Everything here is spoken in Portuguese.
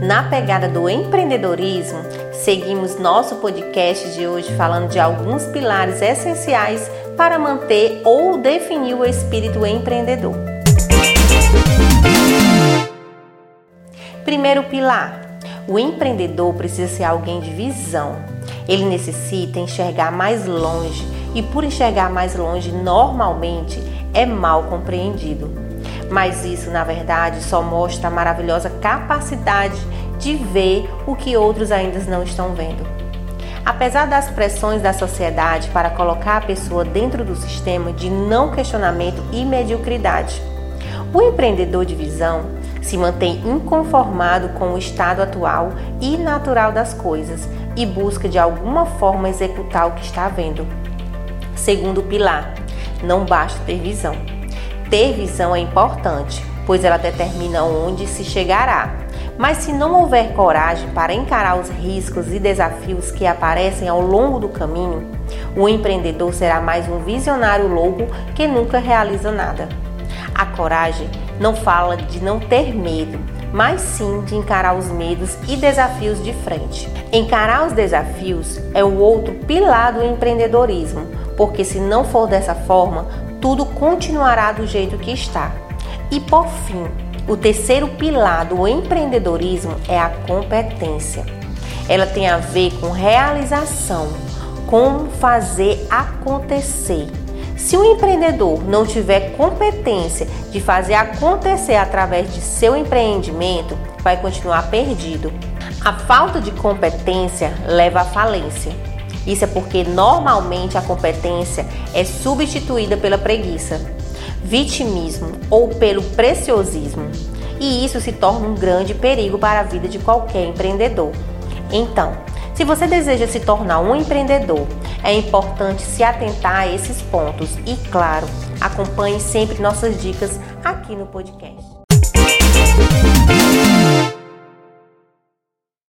Na pegada do empreendedorismo, seguimos nosso podcast de hoje falando de alguns pilares essenciais para manter ou definir o espírito empreendedor. Primeiro pilar: o empreendedor precisa ser alguém de visão. Ele necessita enxergar mais longe e, por enxergar mais longe, normalmente é mal compreendido mas isso na verdade só mostra a maravilhosa capacidade de ver o que outros ainda não estão vendo. Apesar das pressões da sociedade para colocar a pessoa dentro do sistema de não questionamento e mediocridade, o empreendedor de visão se mantém inconformado com o estado atual e natural das coisas e busca de alguma forma executar o que está vendo. Segundo pilar, não basta ter visão. Ter visão é importante, pois ela determina onde se chegará. Mas se não houver coragem para encarar os riscos e desafios que aparecem ao longo do caminho, o empreendedor será mais um visionário louco que nunca realiza nada. A coragem não fala de não ter medo, mas sim de encarar os medos e desafios de frente. Encarar os desafios é o outro pilar do empreendedorismo, porque se não for dessa forma, tudo continuará do jeito que está. E por fim, o terceiro pilar do empreendedorismo é a competência. Ela tem a ver com realização, como fazer acontecer. Se o empreendedor não tiver competência de fazer acontecer através de seu empreendimento, vai continuar perdido. A falta de competência leva à falência. Isso é porque normalmente a competência é substituída pela preguiça, vitimismo ou pelo preciosismo. E isso se torna um grande perigo para a vida de qualquer empreendedor. Então, se você deseja se tornar um empreendedor, é importante se atentar a esses pontos e, claro, acompanhe sempre nossas dicas aqui no podcast.